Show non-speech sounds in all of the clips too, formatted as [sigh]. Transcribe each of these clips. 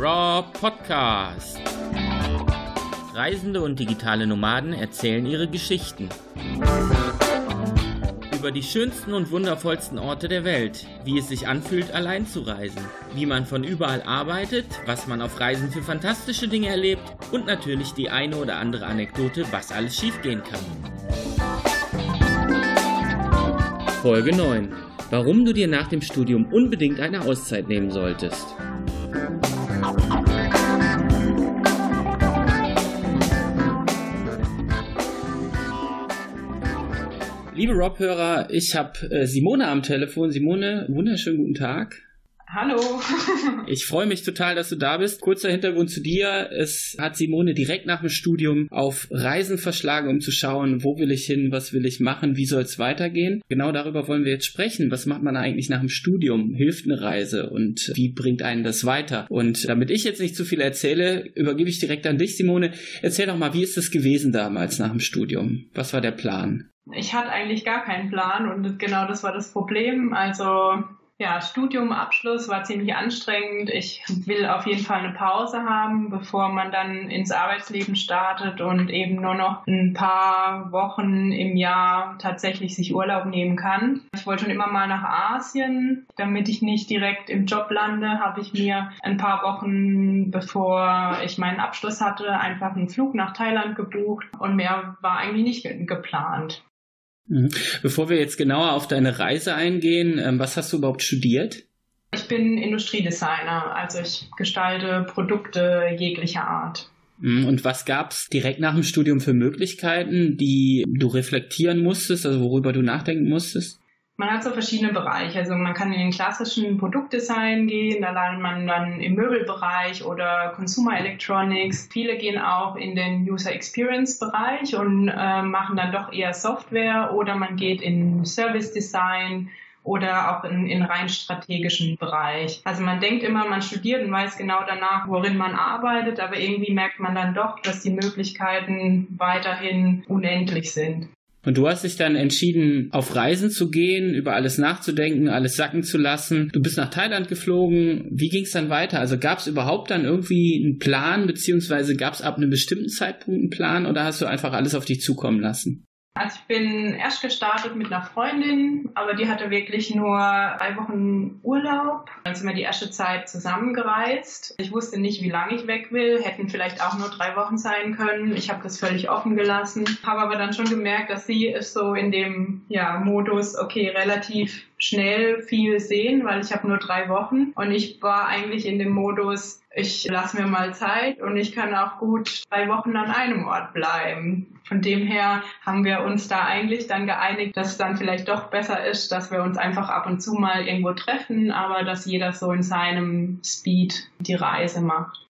Raw Podcast. Reisende und digitale Nomaden erzählen ihre Geschichten. Über die schönsten und wundervollsten Orte der Welt, wie es sich anfühlt, allein zu reisen, wie man von überall arbeitet, was man auf Reisen für fantastische Dinge erlebt und natürlich die eine oder andere Anekdote, was alles schiefgehen kann. Folge 9. Warum du dir nach dem Studium unbedingt eine Auszeit nehmen solltest. Liebe Rob-Hörer, ich habe äh, Simone am Telefon. Simone, wunderschönen guten Tag. Hallo. [laughs] ich freue mich total, dass du da bist. Kurzer Hintergrund zu dir. Es hat Simone direkt nach dem Studium auf Reisen verschlagen, um zu schauen, wo will ich hin, was will ich machen, wie soll es weitergehen. Genau darüber wollen wir jetzt sprechen. Was macht man eigentlich nach dem Studium? Hilft eine Reise und wie bringt einen das weiter? Und damit ich jetzt nicht zu viel erzähle, übergebe ich direkt an dich, Simone. Erzähl doch mal, wie ist es gewesen damals nach dem Studium? Was war der Plan? Ich hatte eigentlich gar keinen Plan und genau das war das Problem. Also ja, Studiumabschluss war ziemlich anstrengend. Ich will auf jeden Fall eine Pause haben, bevor man dann ins Arbeitsleben startet und eben nur noch ein paar Wochen im Jahr tatsächlich sich Urlaub nehmen kann. Ich wollte schon immer mal nach Asien. Damit ich nicht direkt im Job lande, habe ich mir ein paar Wochen, bevor ich meinen Abschluss hatte, einfach einen Flug nach Thailand gebucht und mehr war eigentlich nicht geplant. Mhm. Bevor wir jetzt genauer auf deine Reise eingehen, ähm, was hast du überhaupt studiert? Ich bin Industriedesigner, also ich gestalte Produkte jeglicher Art. Mhm. Und was gab es direkt nach dem Studium für Möglichkeiten, die du reflektieren musstest, also worüber du nachdenken musstest? Man hat so verschiedene Bereiche. Also man kann in den klassischen Produktdesign gehen, da landet man dann im Möbelbereich oder Consumer Electronics. Viele gehen auch in den User Experience Bereich und äh, machen dann doch eher Software oder man geht in Service Design oder auch in, in rein strategischen Bereich. Also man denkt immer, man studiert und weiß genau danach, worin man arbeitet, aber irgendwie merkt man dann doch, dass die Möglichkeiten weiterhin unendlich sind. Und du hast dich dann entschieden, auf Reisen zu gehen, über alles nachzudenken, alles sacken zu lassen. Du bist nach Thailand geflogen. Wie ging es dann weiter? Also gab es überhaupt dann irgendwie einen Plan, beziehungsweise gab es ab einem bestimmten Zeitpunkt einen Plan oder hast du einfach alles auf dich zukommen lassen? Also ich bin erst gestartet mit einer Freundin, aber die hatte wirklich nur drei Wochen Urlaub. Dann sind wir die erste Zeit zusammengereist. Ich wusste nicht, wie lange ich weg will, hätten vielleicht auch nur drei Wochen sein können. Ich habe das völlig offen gelassen, habe aber dann schon gemerkt, dass sie ist so in dem ja, Modus, okay, relativ schnell viel sehen, weil ich habe nur drei Wochen und ich war eigentlich in dem Modus, ich lasse mir mal Zeit und ich kann auch gut drei Wochen an einem Ort bleiben. Von dem her haben wir uns da eigentlich dann geeinigt, dass es dann vielleicht doch besser ist, dass wir uns einfach ab und zu mal irgendwo treffen, aber dass jeder so in seinem Speed die Reise macht.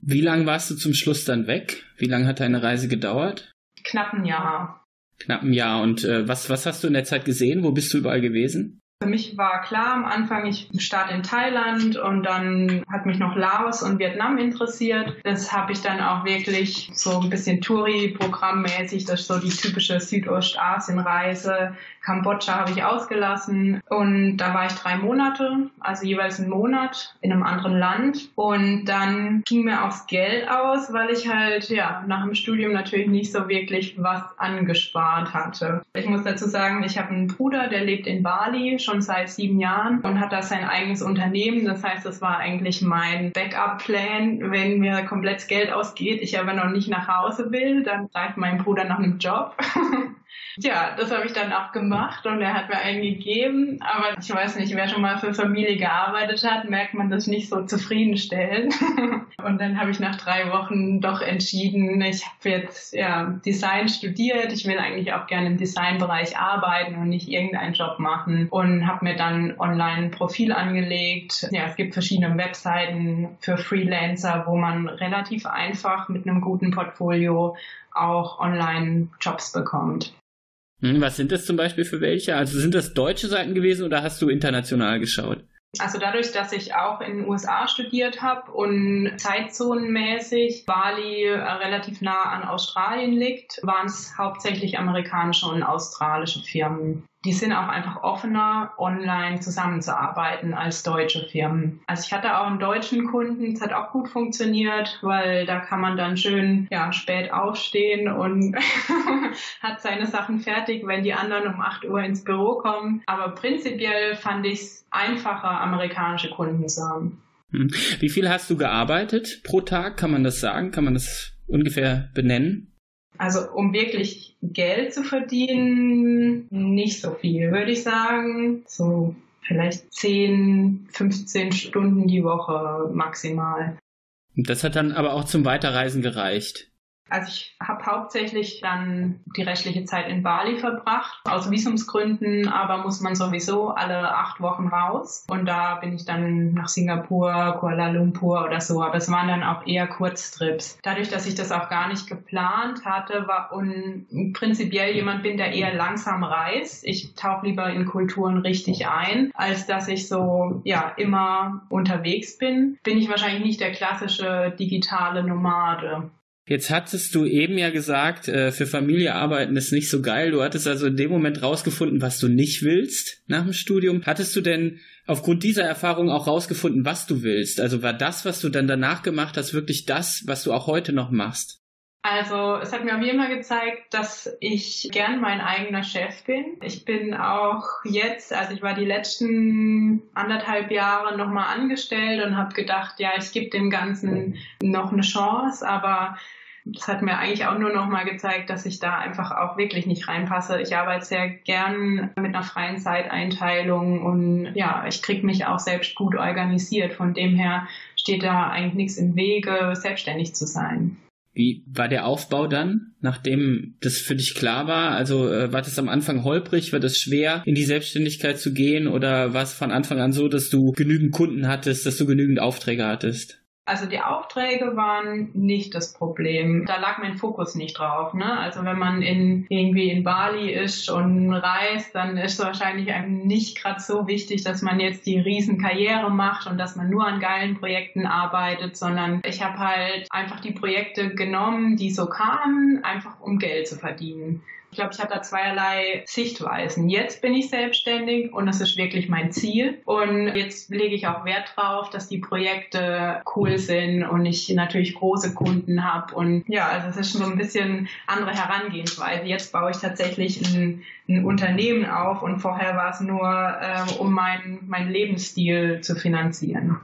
Wie lange warst du zum Schluss dann weg? Wie lange hat deine Reise gedauert? Knapp ein Jahr. Knapp ein Jahr. Und äh, was, was hast du in der Zeit gesehen? Wo bist du überall gewesen? Für mich war klar am Anfang, ich starte in Thailand und dann hat mich noch Laos und Vietnam interessiert. Das habe ich dann auch wirklich so ein bisschen Touri-Programmmäßig, das ist so die typische Südostasien-Reise. Kambodscha habe ich ausgelassen und da war ich drei Monate, also jeweils einen Monat in einem anderen Land und dann ging mir aufs Geld aus, weil ich halt ja nach dem Studium natürlich nicht so wirklich was angespart hatte. Ich muss dazu sagen, ich habe einen Bruder, der lebt in Bali schon seit sieben Jahren und hat da sein eigenes Unternehmen. Das heißt, das war eigentlich mein Backup-Plan, wenn mir komplett Geld ausgeht, ich aber noch nicht nach Hause will, dann greift mein Bruder nach einem Job. [laughs] Ja, das habe ich dann auch gemacht und er hat mir einen gegeben. Aber ich weiß nicht, wer schon mal für Familie gearbeitet hat, merkt man das nicht so zufriedenstellend. [laughs] und dann habe ich nach drei Wochen doch entschieden, ich habe jetzt ja, Design studiert. Ich will eigentlich auch gerne im Designbereich arbeiten und nicht irgendeinen Job machen. Und habe mir dann online ein Profil angelegt. Ja, es gibt verschiedene Webseiten für Freelancer, wo man relativ einfach mit einem guten Portfolio auch online Jobs bekommt. Hm, was sind das zum Beispiel für welche? Also sind das deutsche Seiten gewesen oder hast du international geschaut? Also dadurch, dass ich auch in den USA studiert habe und zeitzonenmäßig Bali äh, relativ nah an Australien liegt, waren es hauptsächlich amerikanische und australische Firmen. Die sind auch einfach offener, online zusammenzuarbeiten als deutsche Firmen. Also ich hatte auch einen deutschen Kunden, es hat auch gut funktioniert, weil da kann man dann schön ja, spät aufstehen und [laughs] hat seine Sachen fertig, wenn die anderen um 8 Uhr ins Büro kommen. Aber prinzipiell fand ich es einfacher, amerikanische Kunden zu haben. Hm. Wie viel hast du gearbeitet pro Tag? Kann man das sagen? Kann man das ungefähr benennen? Also um wirklich Geld zu verdienen, nicht so viel, würde ich sagen. So vielleicht 10, 15 Stunden die Woche maximal. Das hat dann aber auch zum Weiterreisen gereicht. Also ich habe hauptsächlich dann die restliche Zeit in Bali verbracht, aus Visumsgründen, aber muss man sowieso alle acht Wochen raus. Und da bin ich dann nach Singapur, Kuala Lumpur oder so, aber es waren dann auch eher Kurztrips. Dadurch, dass ich das auch gar nicht geplant hatte war und prinzipiell jemand bin, der eher langsam reist, ich tauche lieber in Kulturen richtig ein, als dass ich so ja immer unterwegs bin, bin ich wahrscheinlich nicht der klassische digitale Nomade. Jetzt hattest du eben ja gesagt, äh, für Familie arbeiten ist nicht so geil. Du hattest also in dem Moment rausgefunden, was du nicht willst nach dem Studium. Hattest du denn aufgrund dieser Erfahrung auch rausgefunden, was du willst? Also war das, was du dann danach gemacht hast, wirklich das, was du auch heute noch machst? Also es hat mir auf jeden Fall gezeigt, dass ich gern mein eigener Chef bin. Ich bin auch jetzt, also ich war die letzten anderthalb Jahre nochmal angestellt und habe gedacht, ja, ich gebe dem Ganzen noch eine Chance, aber das hat mir eigentlich auch nur noch mal gezeigt, dass ich da einfach auch wirklich nicht reinpasse. Ich arbeite sehr gern mit einer freien Zeiteinteilung und ja, ich kriege mich auch selbst gut organisiert. Von dem her steht da eigentlich nichts im Wege, selbstständig zu sein. Wie war der Aufbau dann, nachdem das für dich klar war? Also äh, war das am Anfang holprig? War das schwer, in die Selbstständigkeit zu gehen? Oder war es von Anfang an so, dass du genügend Kunden hattest, dass du genügend Aufträge hattest? Also die Aufträge waren nicht das Problem. Da lag mein Fokus nicht drauf. Ne? Also wenn man in, irgendwie in Bali ist und reist, dann ist es wahrscheinlich einem nicht gerade so wichtig, dass man jetzt die Riesenkarriere macht und dass man nur an geilen Projekten arbeitet, sondern ich habe halt einfach die Projekte genommen, die so kamen, einfach um Geld zu verdienen. Ich glaube, ich habe da zweierlei Sichtweisen. Jetzt bin ich selbstständig und das ist wirklich mein Ziel. Und jetzt lege ich auch Wert drauf, dass die Projekte cool sind und ich natürlich große Kunden habe. Und ja, also es ist schon so ein bisschen andere Herangehensweise. Jetzt baue ich tatsächlich ein, ein Unternehmen auf und vorher war es nur, äh, um meinen mein Lebensstil zu finanzieren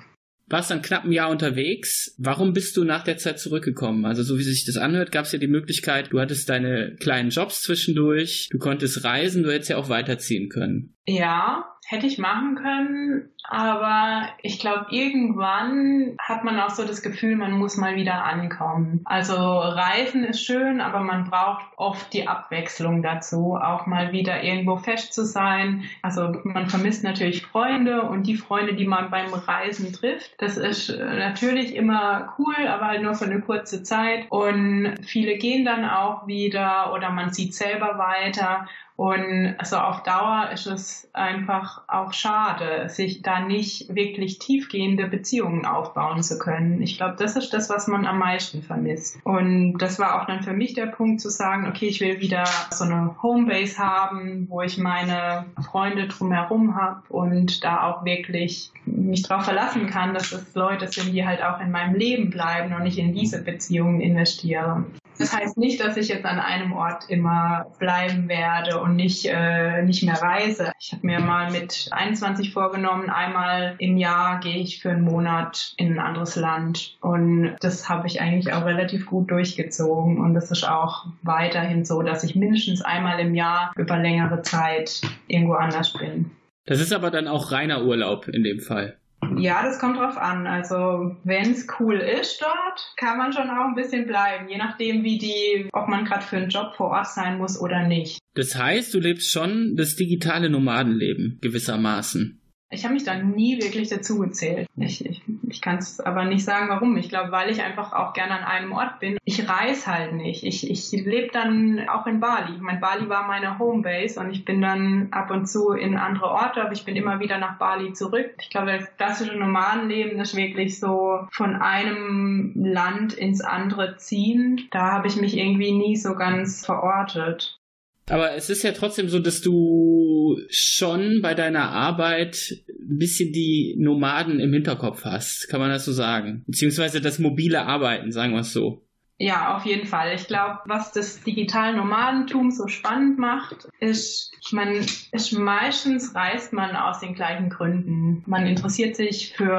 warst dann knapp ein Jahr unterwegs. Warum bist du nach der Zeit zurückgekommen? Also so wie sich das anhört, gab es ja die Möglichkeit, du hattest deine kleinen Jobs zwischendurch, du konntest reisen, du hättest ja auch weiterziehen können. Ja, hätte ich machen können, aber ich glaube, irgendwann hat man auch so das Gefühl, man muss mal wieder ankommen. Also Reisen ist schön, aber man braucht oft die Abwechslung dazu, auch mal wieder irgendwo fest zu sein. Also man vermisst natürlich Freunde und die Freunde, die man beim Reisen trifft. Das ist natürlich immer cool, aber halt nur für eine kurze Zeit. Und viele gehen dann auch wieder oder man zieht selber weiter. Und also auf Dauer ist es einfach auch schade, sich da nicht wirklich tiefgehende Beziehungen aufbauen zu können. Ich glaube, das ist das, was man am meisten vermisst. Und das war auch dann für mich der Punkt zu sagen, okay, ich will wieder so eine Homebase haben, wo ich meine Freunde drumherum habe und da auch wirklich mich darauf verlassen kann, dass es Leute sind, die halt auch in meinem Leben bleiben und ich in diese Beziehungen investiere. Das heißt nicht, dass ich jetzt an einem Ort immer bleiben werde und nicht, äh, nicht mehr reise. Ich habe mir mal mit 21 vorgenommen, einmal im Jahr gehe ich für einen Monat in ein anderes Land. Und das habe ich eigentlich auch relativ gut durchgezogen. Und das ist auch weiterhin so, dass ich mindestens einmal im Jahr über längere Zeit irgendwo anders bin. Das ist aber dann auch reiner Urlaub in dem Fall. Ja, das kommt drauf an. Also wenn es cool ist dort, kann man schon auch ein bisschen bleiben, je nachdem, wie die, ob man gerade für einen Job vor Ort sein muss oder nicht. Das heißt, du lebst schon das digitale Nomadenleben gewissermaßen. Ich habe mich da nie wirklich dazu gezählt. Ich, ich, ich kann es aber nicht sagen, warum. Ich glaube, weil ich einfach auch gerne an einem Ort bin. Ich reise halt nicht. Ich, ich lebe dann auch in Bali. Mein Bali war meine Homebase und ich bin dann ab und zu in andere Orte, aber ich bin immer wieder nach Bali zurück. Ich glaube, das klassische Nomadenleben ist wirklich so von einem Land ins andere ziehen. Da habe ich mich irgendwie nie so ganz verortet. Aber es ist ja trotzdem so, dass du schon bei deiner Arbeit ein bisschen die Nomaden im Hinterkopf hast. Kann man das so sagen? Beziehungsweise das mobile Arbeiten, sagen wir es so. Ja, auf jeden Fall. Ich glaube, was das digitale Nomadentum so spannend macht, ist, man ist meistens reist man aus den gleichen Gründen. Man interessiert sich für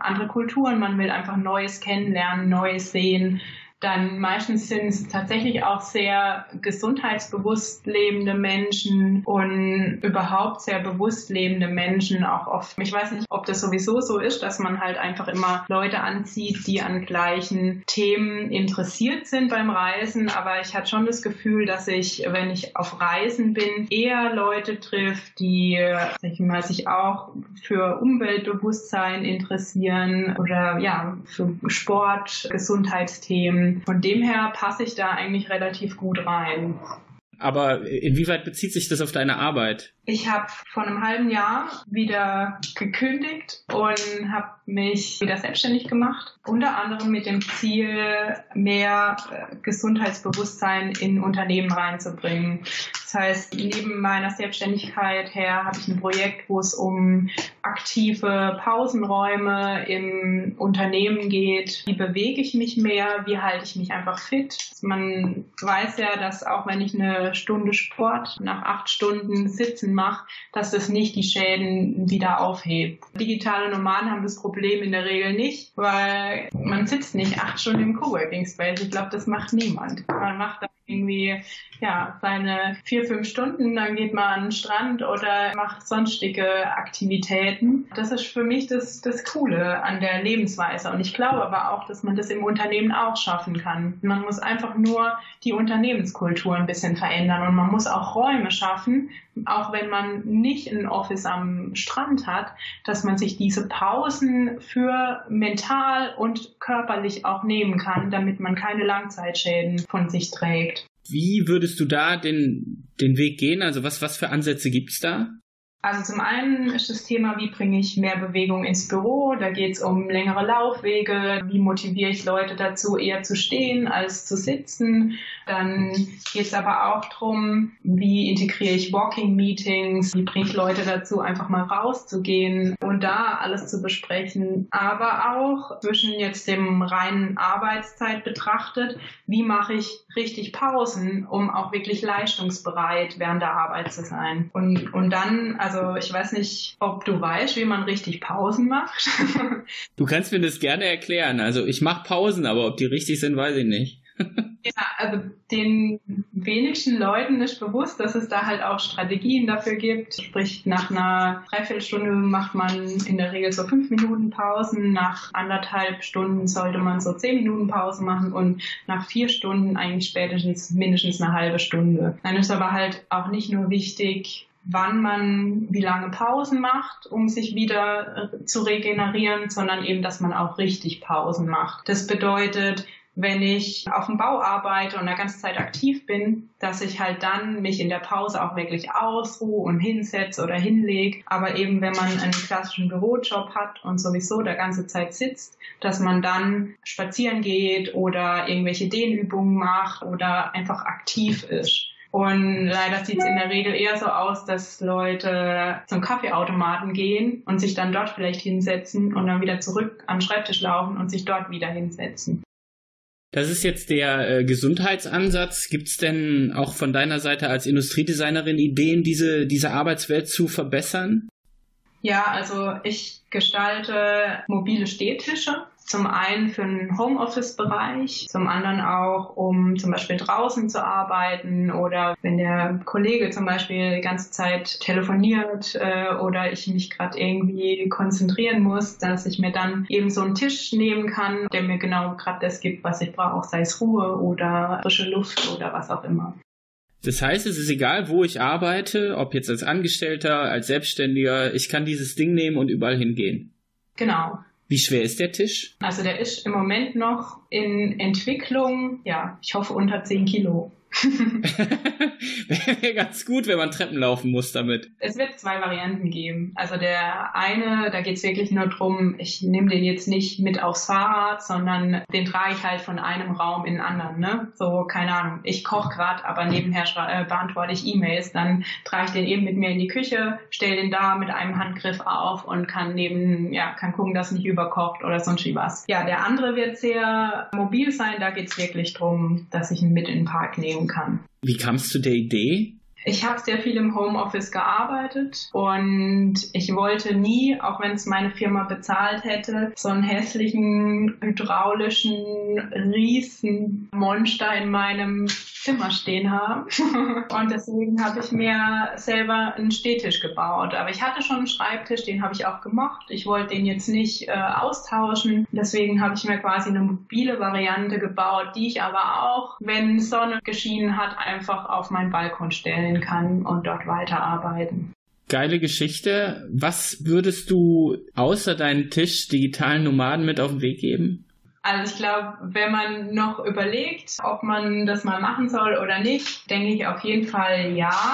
andere Kulturen, man will einfach Neues kennenlernen, Neues sehen dann meistens sind es tatsächlich auch sehr gesundheitsbewusst lebende Menschen und überhaupt sehr bewusst lebende Menschen auch oft. Ich weiß nicht, ob das sowieso so ist, dass man halt einfach immer Leute anzieht, die an gleichen Themen interessiert sind beim Reisen, aber ich hatte schon das Gefühl, dass ich, wenn ich auf Reisen bin, eher Leute trifft, die ich mal, sich auch für Umweltbewusstsein interessieren oder ja, für Sport, Gesundheitsthemen von dem her passe ich da eigentlich relativ gut rein. Aber inwieweit bezieht sich das auf deine Arbeit? Ich habe vor einem halben Jahr wieder gekündigt und habe mich wieder selbstständig gemacht. Unter anderem mit dem Ziel, mehr äh, Gesundheitsbewusstsein in Unternehmen reinzubringen. Das heißt, neben meiner Selbstständigkeit her habe ich ein Projekt, wo es um aktive Pausenräume im Unternehmen geht. Wie bewege ich mich mehr? Wie halte ich mich einfach fit? Man weiß ja, dass auch wenn ich eine Stunde Sport nach acht Stunden sitzen mache, dass das nicht die Schäden wieder aufhebt. Digitale Nomaden haben das Problem in der Regel nicht, weil man sitzt nicht acht Stunden im Coworking Space. Ich glaube, das macht niemand. Man macht da irgendwie ja seine vier fünf Stunden, dann geht man an den Strand oder macht sonstige Aktivitäten. Das ist für mich das das Coole an der Lebensweise und ich glaube aber auch, dass man das im Unternehmen auch schaffen kann. Man muss einfach nur die Unternehmenskultur ein bisschen verändern und man muss auch Räume schaffen, auch wenn man nicht ein Office am Strand hat, dass man sich diese Pausen für mental und körperlich auch nehmen kann, damit man keine Langzeitschäden von sich trägt. Wie würdest du da den, den Weg gehen? Also was, was für Ansätze gibt's da? Also zum einen ist das Thema, wie bringe ich mehr Bewegung ins Büro? Da geht es um längere Laufwege. Wie motiviere ich Leute dazu, eher zu stehen als zu sitzen? Dann geht es aber auch darum, wie integriere ich Walking-Meetings? Wie bringe ich Leute dazu, einfach mal rauszugehen und da alles zu besprechen? Aber auch zwischen jetzt dem reinen Arbeitszeit betrachtet, wie mache ich richtig Pausen, um auch wirklich leistungsbereit während der Arbeit zu sein? Und, und dann, also also ich weiß nicht, ob du weißt, wie man richtig Pausen macht. [laughs] du kannst mir das gerne erklären. Also ich mache Pausen, aber ob die richtig sind, weiß ich nicht. [laughs] ja, also den wenigsten Leuten ist bewusst, dass es da halt auch Strategien dafür gibt. Sprich, nach einer Dreiviertelstunde macht man in der Regel so fünf Minuten Pausen, nach anderthalb Stunden sollte man so zehn Minuten Pause machen und nach vier Stunden eigentlich spätestens mindestens eine halbe Stunde. Dann ist aber halt auch nicht nur wichtig, wann man wie lange Pausen macht, um sich wieder äh, zu regenerieren, sondern eben, dass man auch richtig Pausen macht. Das bedeutet, wenn ich auf dem Bau arbeite und eine ganze Zeit aktiv bin, dass ich halt dann mich in der Pause auch wirklich ausruhe und hinsetze oder hinlege. Aber eben, wenn man einen klassischen Bürojob hat und sowieso der ganze Zeit sitzt, dass man dann spazieren geht oder irgendwelche Dehnübungen macht oder einfach aktiv ist. Und leider sieht es in der Regel eher so aus, dass Leute zum Kaffeeautomaten gehen und sich dann dort vielleicht hinsetzen und dann wieder zurück am Schreibtisch laufen und sich dort wieder hinsetzen. Das ist jetzt der äh, Gesundheitsansatz. Gibt es denn auch von deiner Seite als Industriedesignerin Ideen, diese, diese Arbeitswelt zu verbessern? Ja, also ich gestalte mobile Stehtische zum einen für den Homeoffice-Bereich, zum anderen auch, um zum Beispiel draußen zu arbeiten oder wenn der Kollege zum Beispiel die ganze Zeit telefoniert äh, oder ich mich gerade irgendwie konzentrieren muss, dass ich mir dann eben so einen Tisch nehmen kann, der mir genau gerade das gibt, was ich brauche, sei es Ruhe oder frische Luft oder was auch immer. Das heißt, es ist egal, wo ich arbeite, ob jetzt als Angestellter, als Selbstständiger, ich kann dieses Ding nehmen und überall hingehen. Genau. Wie schwer ist der Tisch? Also der ist im Moment noch in Entwicklung, ja, ich hoffe unter 10 Kilo. [laughs] Wäre ganz gut, wenn man Treppen laufen muss damit. Es wird zwei Varianten geben. Also der eine, da geht es wirklich nur drum, ich nehme den jetzt nicht mit aufs Fahrrad, sondern den trage ich halt von einem Raum in den anderen. Ne? So, keine Ahnung, ich koche gerade, aber nebenher äh, beantworte ich E-Mails. Dann trage ich den eben mit mir in die Küche, stelle den da mit einem Handgriff auf und kann neben, ja, kann gucken, dass nicht überkocht oder sonst wie was. Ja, der andere wird sehr mobil sein. Da geht es wirklich drum, dass ich ihn mit in den Park nehmen kann. Wie kamst du der Idee? Ich habe sehr viel im Homeoffice gearbeitet und ich wollte nie, auch wenn es meine Firma bezahlt hätte, so einen hässlichen hydraulischen Riesenmonster in meinem Zimmer stehen haben. [laughs] und deswegen habe ich mir selber einen Stehtisch gebaut. Aber ich hatte schon einen Schreibtisch, den habe ich auch gemocht. Ich wollte den jetzt nicht äh, austauschen. Deswegen habe ich mir quasi eine mobile Variante gebaut, die ich aber auch, wenn Sonne geschienen hat, einfach auf meinen Balkon stellen entwickeln kann und dort weiterarbeiten. Geile Geschichte. Was würdest du außer deinen Tisch digitalen Nomaden mit auf den Weg geben? Also ich glaube, wenn man noch überlegt, ob man das mal machen soll oder nicht, denke ich auf jeden Fall ja.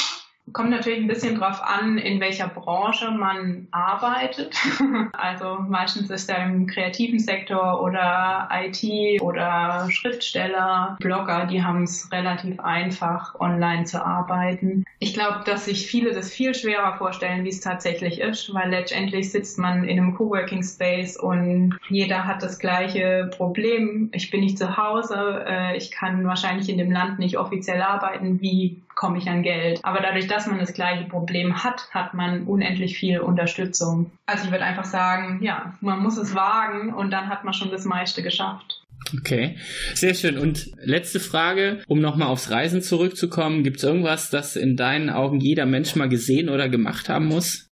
Kommt natürlich ein bisschen drauf an, in welcher Branche man arbeitet. [laughs] Also meistens ist er im kreativen Sektor oder IT oder Schriftsteller, Blogger, die haben es relativ einfach, online zu arbeiten. Ich glaube, dass sich viele das viel schwerer vorstellen, wie es tatsächlich ist, weil letztendlich sitzt man in einem Coworking Space und jeder hat das gleiche Problem. Ich bin nicht zu Hause, äh, ich kann wahrscheinlich in dem Land nicht offiziell arbeiten. Wie komme ich an Geld? Aber dadurch, dass man das gleiche Problem hat, hat man unendlich viel Unterstützung. Also ich würde einfach sagen, ja, man muss es wagen und dann hat man schon das meiste geschafft. Okay, sehr schön. Und letzte Frage, um nochmal aufs Reisen zurückzukommen. Gibt es irgendwas, das in deinen Augen jeder Mensch mal gesehen oder gemacht haben muss?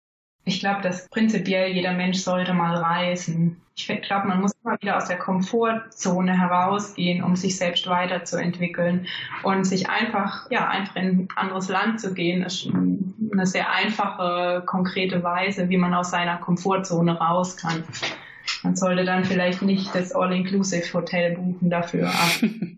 Ich glaube, dass prinzipiell jeder Mensch sollte mal reisen. Ich glaube, man muss immer wieder aus der Komfortzone herausgehen, um sich selbst weiterzuentwickeln und sich einfach, ja, einfach in ein anderes Land zu gehen, ist eine sehr einfache, konkrete Weise, wie man aus seiner Komfortzone raus kann. Man sollte dann vielleicht nicht das All-Inclusive-Hotel buchen dafür. [laughs]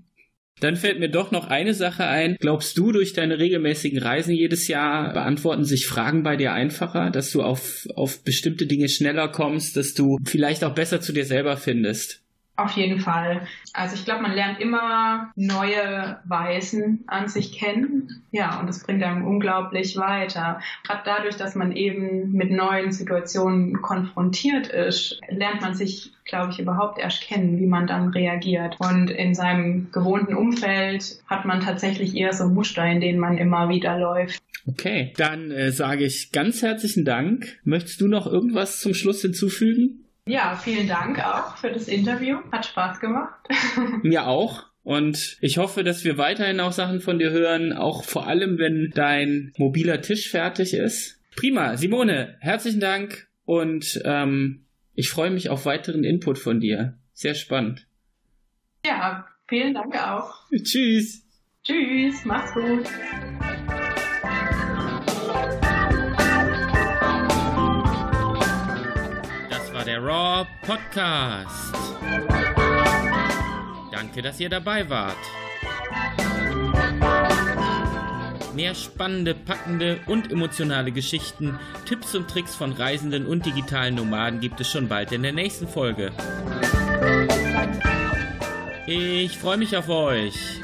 Dann fällt mir doch noch eine Sache ein. Glaubst du, durch deine regelmäßigen Reisen jedes Jahr beantworten sich Fragen bei dir einfacher, dass du auf, auf bestimmte Dinge schneller kommst, dass du vielleicht auch besser zu dir selber findest? Auf jeden Fall. Also ich glaube, man lernt immer neue Weisen an sich kennen. Ja, und das bringt einem unglaublich weiter. Gerade dadurch, dass man eben mit neuen Situationen konfrontiert ist, lernt man sich, glaube ich, überhaupt erst kennen, wie man dann reagiert. Und in seinem gewohnten Umfeld hat man tatsächlich eher so Muster, in denen man immer wieder läuft. Okay, dann äh, sage ich ganz herzlichen Dank. Möchtest du noch irgendwas zum Schluss hinzufügen? Ja, vielen Dank auch für das Interview. Hat Spaß gemacht. [laughs] Mir auch. Und ich hoffe, dass wir weiterhin auch Sachen von dir hören, auch vor allem, wenn dein mobiler Tisch fertig ist. Prima. Simone, herzlichen Dank und ähm, ich freue mich auf weiteren Input von dir. Sehr spannend. Ja, vielen Dank auch. [laughs] Tschüss. Tschüss, mach's gut. Der Raw Podcast. Danke, dass ihr dabei wart. Mehr spannende, packende und emotionale Geschichten, Tipps und Tricks von Reisenden und digitalen Nomaden gibt es schon bald in der nächsten Folge. Ich freue mich auf euch.